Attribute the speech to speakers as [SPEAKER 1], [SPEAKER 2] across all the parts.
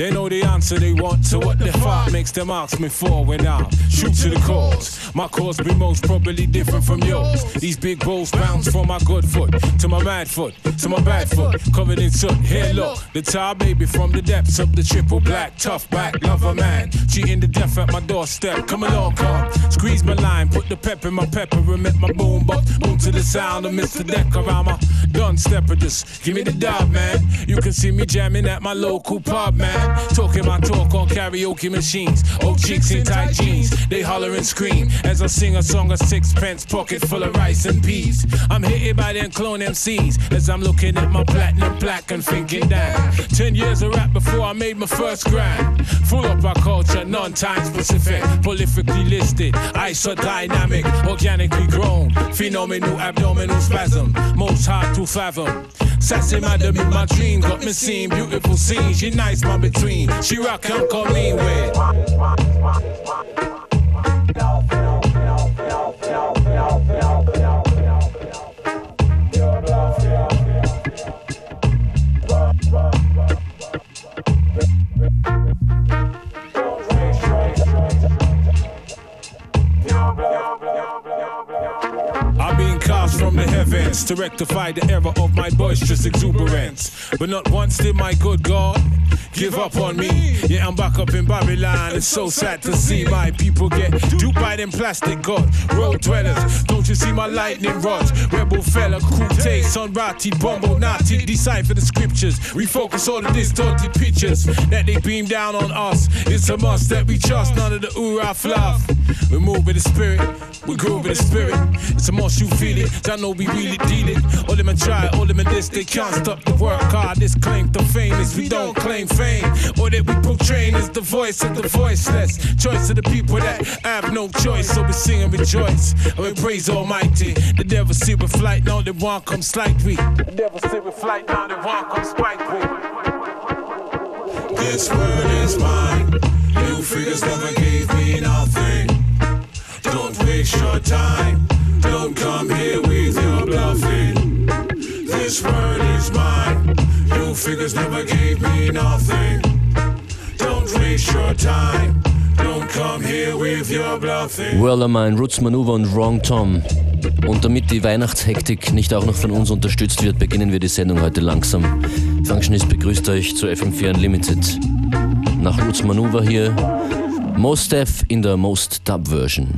[SPEAKER 1] They know the answer they want, so what the fuck makes them ask me for when I shoot to the cause? My cause be most probably different from yours. These big balls bounce from my good foot to my mad foot to my bad foot, covered in soot. Here, look, the tar baby from the depths of the triple black, tough back, lover man. Cheating the death at my doorstep. Come along, come. Squeeze my line, put the pep in my pepper, and make my boom. Boom to the sound of Mr. Decker. I'm a done stepper. Just give me the dub, man. You can see me jamming at my local pub, man. Talking my talk on karaoke machines. Old chicks in tight jeans, they holler and scream as I sing a song of sixpence pocket full of rice and peas. I'm hitting by them clone MCs as I'm looking at my platinum plaque and thinking, damn. Ten years of rap before I made my first grand. Full of our culture, non-time specific, prolifically listed, isodynamic, organically grown, phenomenal abdominal spasm, most hard fathom. Sassy madam in my dream got me seeing beautiful scenes. She nice, my between. She rock and call me with. To rectify the error of my boisterous exuberance. But not once did my good God give up on me. Yeah, I'm back up in Babylon. It's so sad to see my people get duped by them plastic god road dwellers. Don't you see my lightning rods? Rebel fella, cool take, sunrati, bumble, naughty, decipher the scriptures. Refocus all the distorted pictures that they beam down on us. It's a must that we trust, none of the oorah fluff. We move with the spirit, we groove with the spirit. It's a must you feel it. I know we really deal it. All them try, all them this, they can't stop the work hard. This claim to fame is we don't claim fame. Or that we portray is the voice of the voiceless. Choice of the people that have no choice. So we sing and rejoice. And we praise Almighty. The devil see with flight, now they want come slight we. The devil see with flight, now they want come spike we.
[SPEAKER 2] This world is mine. You figures never gave me nothing. Don't waste your time. Don't come here with your bluffing. This world is mine. You figures never gave me nothing. Don't waste your time. Don't come here with your bluffing.
[SPEAKER 3] Well, mein Roots Maneuver und Wrong Tom. Und damit die Weihnachtshektik nicht auch noch von uns unterstützt wird, beginnen wir die Sendung heute langsam. Functionist begrüßt euch zu FM4 Unlimited. Nach Roots Maneuver hier Most Def in der Most Dub Version.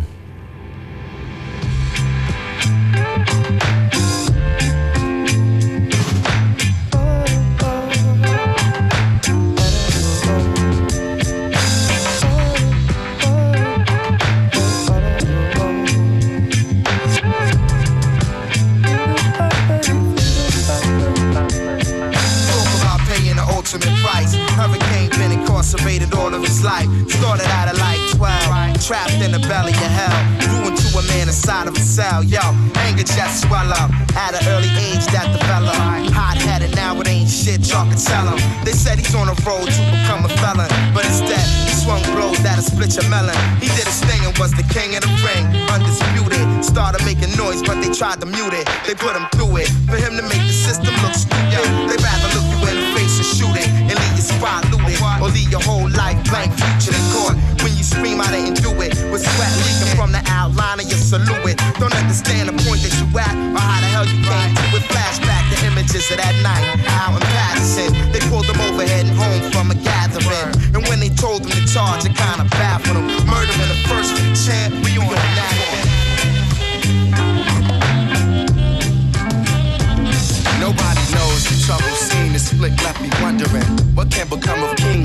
[SPEAKER 4] Trapped in the belly of hell. Grew into a man inside of a cell. Yo, anger just swell up. At an early age that developed. Hot headed, now it ain't shit, y'all can tell him. They said he's on a road to become a felon. But instead, he swung blows that'll split your melon. He did his thing and was the king of the ring. Undisputed. Started making noise, but they tried to mute it. They put him through it. For him to make the system look stupid. They rather look you in the face and shoot it. And leave your spot looted. Or leave your whole life blank future in court. You scream, I didn't do it. With sweat leaking from the outline of your silhouette. Don't understand the point that you at or how the hell you came it. Flashback the images of that night out in Paterson. They pulled them over heading home from a gathering. And when they told them to charge, it kinda baffled them. Murder in the first chance, we on that. Nobody knows the trouble scene. This flick left me wondering what can become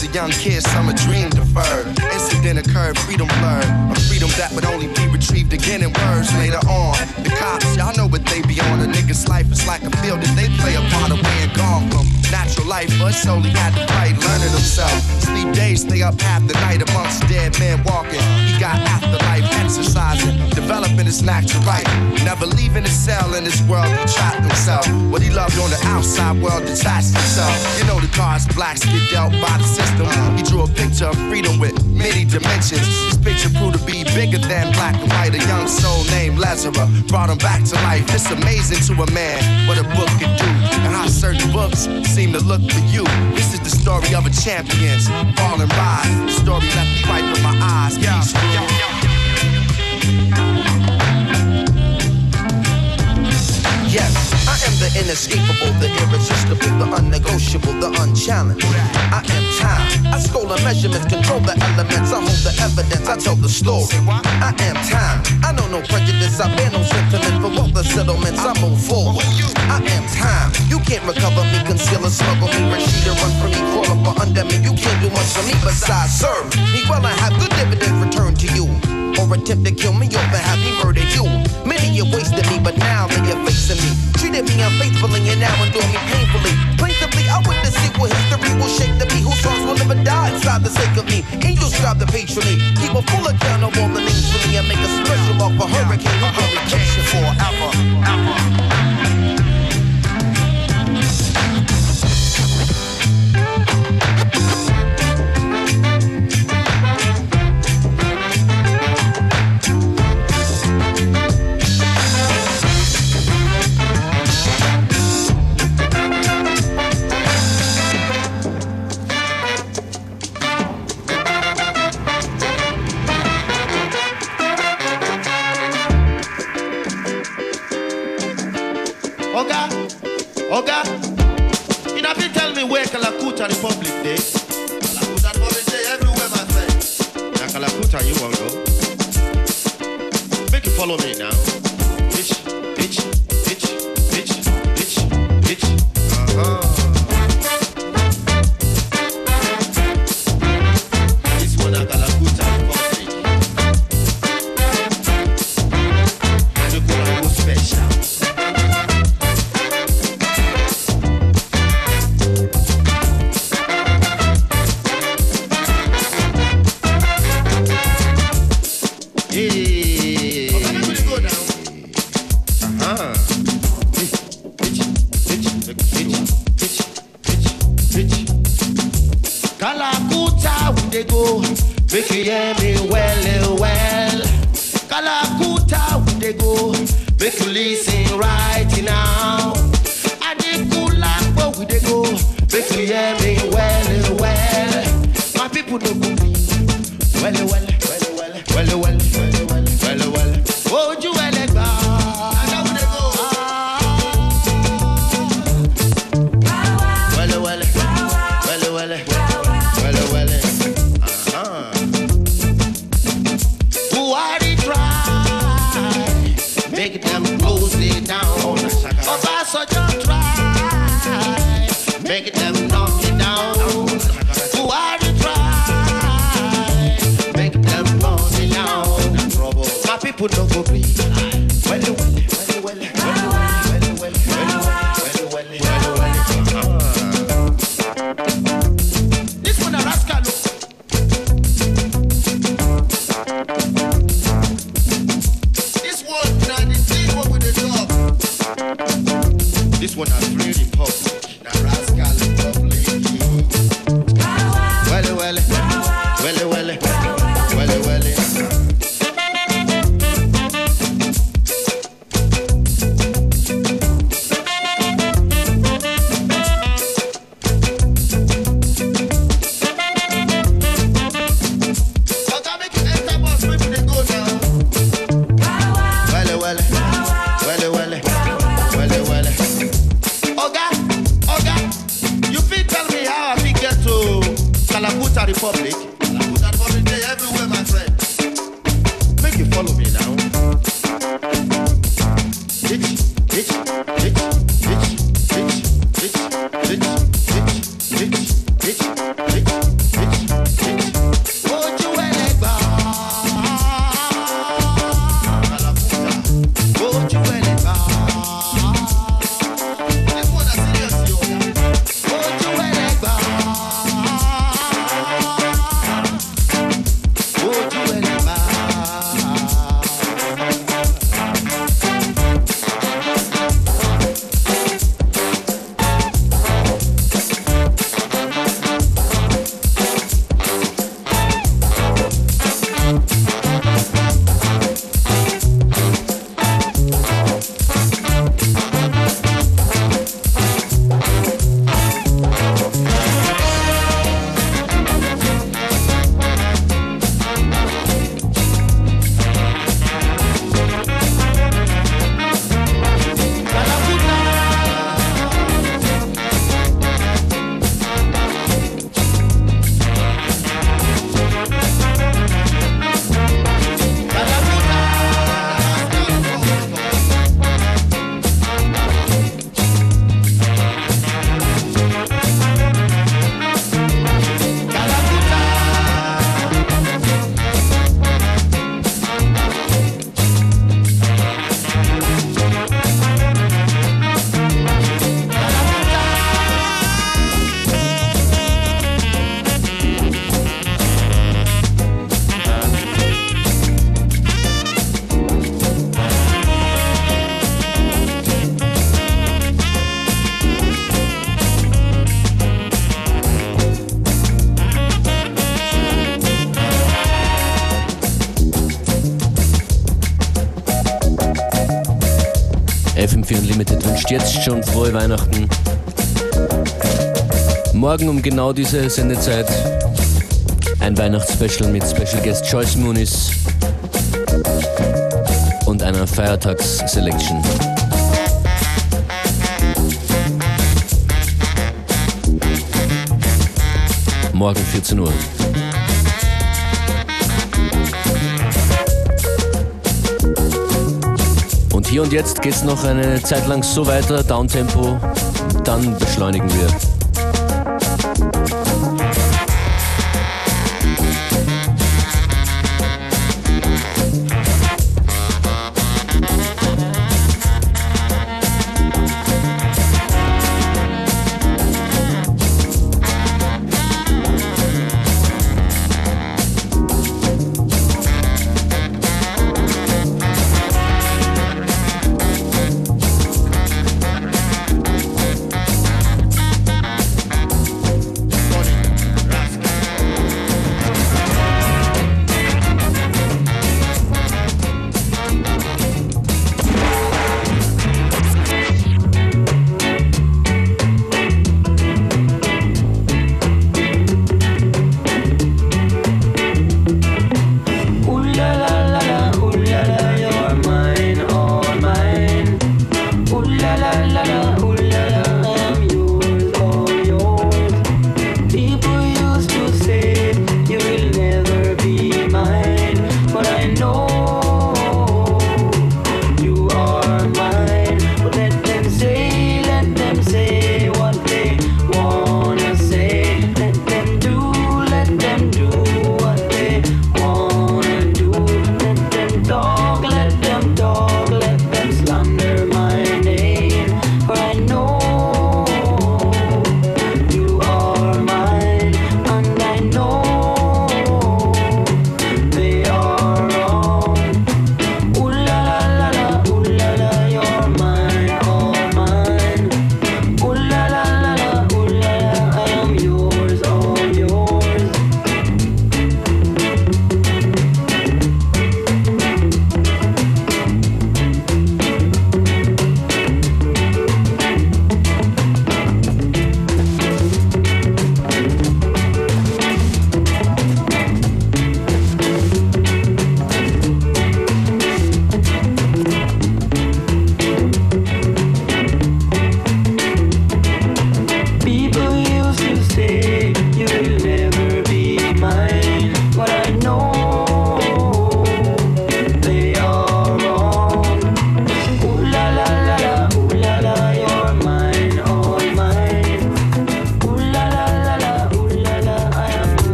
[SPEAKER 4] A young kid, summer dream deferred.
[SPEAKER 5] Incident occurred, freedom blurred. A freedom that would only be retrieved again in words later on. The cops, y'all know what they be on. A nigga's life is like a field that they play a part of being gone from natural life, but solely had to fight, learning himself. Sleep days, stay up half the night amongst dead men walking. He got afterlife exercising, developing his natural right. Never leaving his cell in this world, he trapped himself. What he loved on the outside world detached himself. You know the cards blacks get dealt by the system. He drew a picture of freedom with many dimensions. This picture proved to be bigger than black and white. A young soul named Lazarus brought him back to life. It's amazing to a man what a book can do and how certain books seem to look for you. This is the story of a champion falling rise. The story left me right from my eyes. Peace. The inescapable, the irresistible, the unnegotiable, the unchallenged. I am time. I scroll the measurements, control the elements. I hold the evidence, I tell the story. I am time. I know no prejudice, I bear no sentiment for all the settlements. I move forward. I am time. You can't recover me, conceal or smuggle me, or run from me, crawl up under me. You can't do much for me besides serve me. Well, I have good dividend returned to you attempt to kill me or have me murder you. Many have wasted me, but now they are facing me. Treated me unfaithfully and now endure me painfully. Plaintively, I witness see what history will shape to me. Whose songs will never die inside the sake of me. Angels strive to patron me. Keep a full account of all the names for me and make a special mark for hurricane. Who well, well. por
[SPEAKER 3] não cobrir. Adiós. Jetzt schon frohe Weihnachten. Morgen um genau diese Sendezeit ein Weihnachtsspecial mit Special Guest Joyce Moonis und einer Feiertags-Selection. Morgen 14 Uhr. Hier und jetzt geht es noch eine Zeit lang so weiter, Downtempo, dann beschleunigen wir.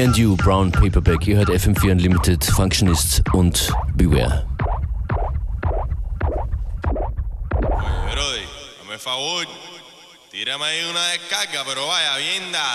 [SPEAKER 3] And You, Brown Paperback. Ihr hört FM4 Unlimited, Functionist und Beware.
[SPEAKER 6] Tírame ahí una descarga, pero vaya bien dada.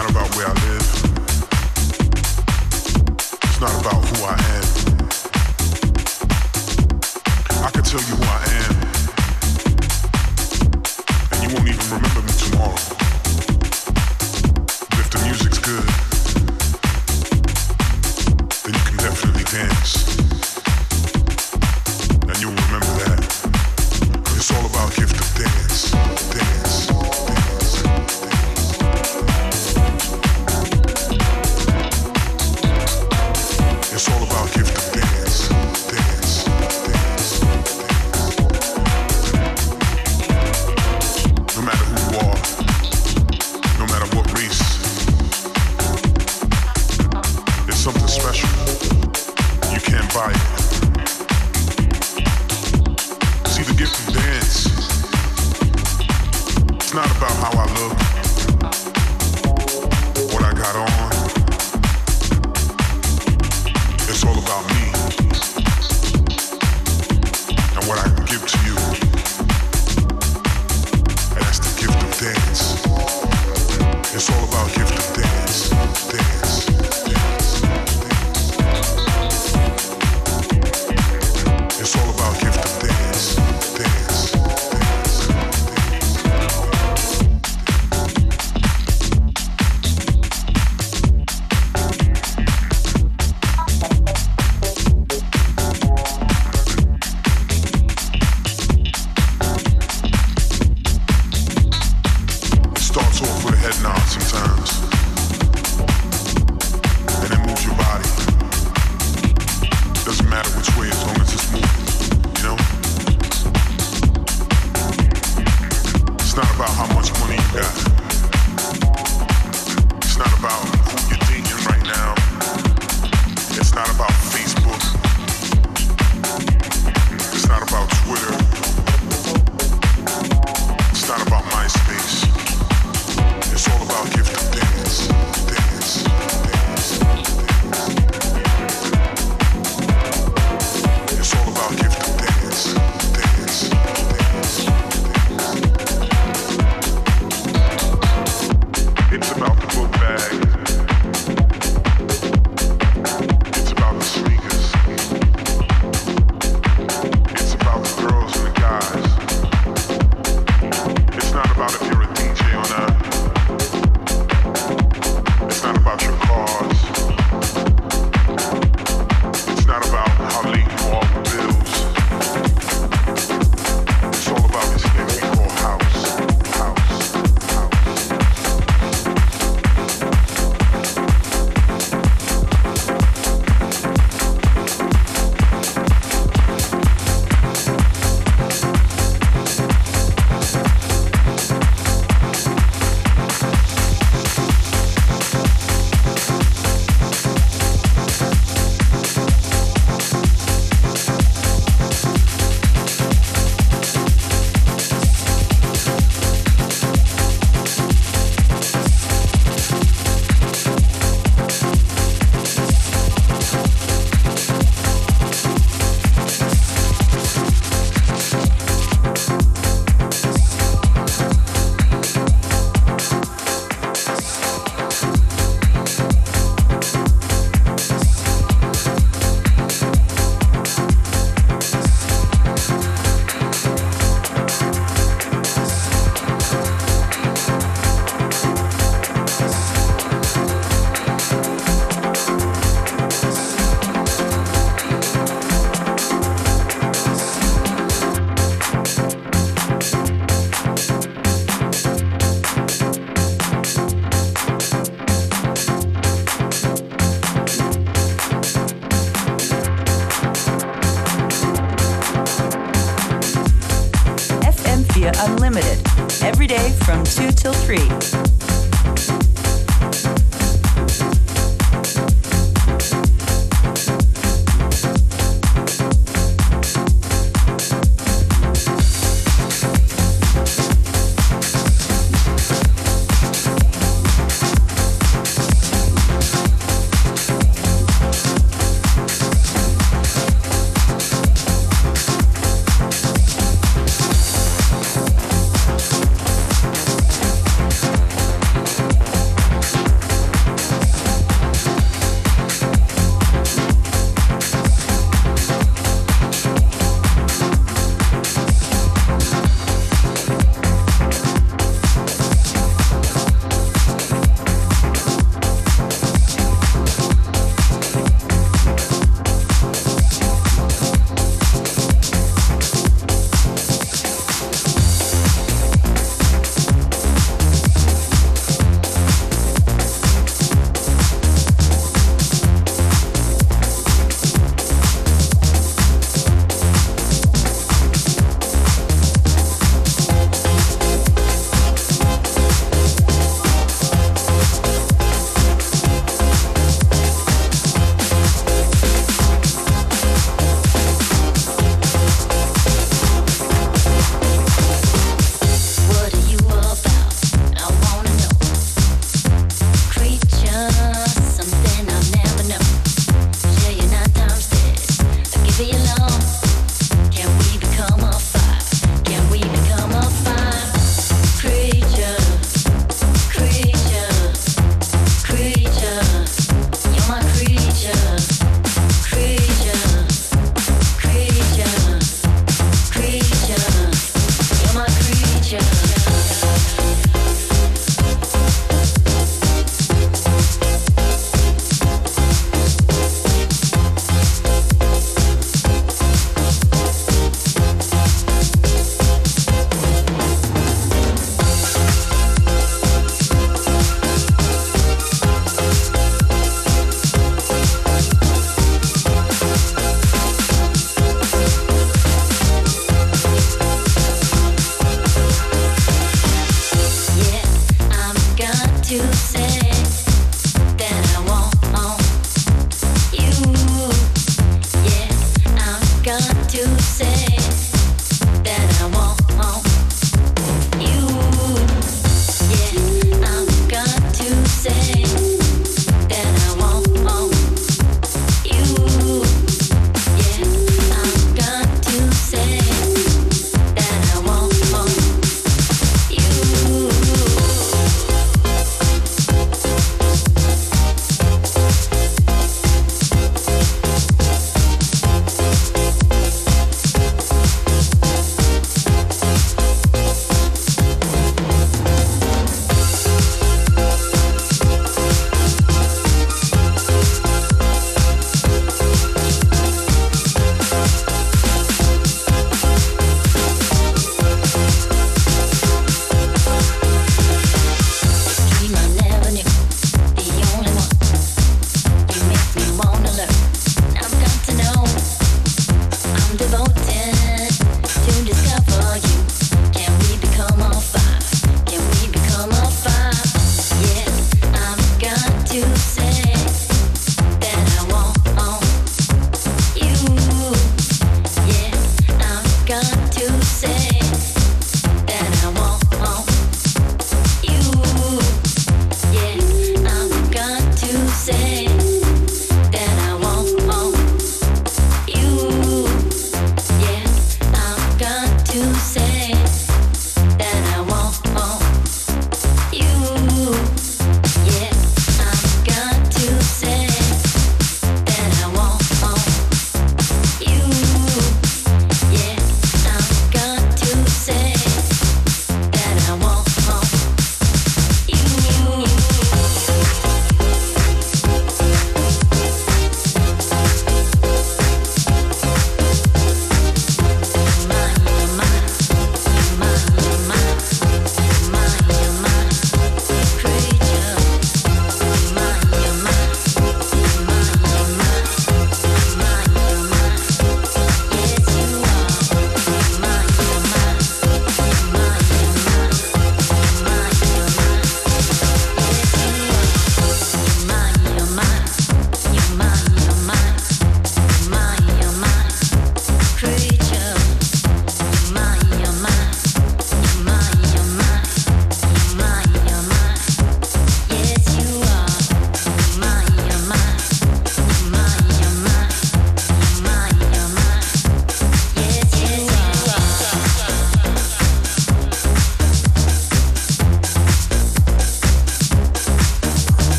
[SPEAKER 6] not about where I live. It's not about who I
[SPEAKER 7] am.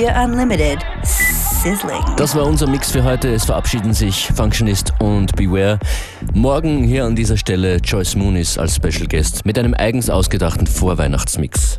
[SPEAKER 8] FM4 Unlimited. Sizzling.
[SPEAKER 3] Das war unser Mix für heute. Es verabschieden sich Functionist und Beware. Morgen hier an dieser Stelle Joyce Moonis als Special Guest mit einem eigens ausgedachten Vorweihnachtsmix.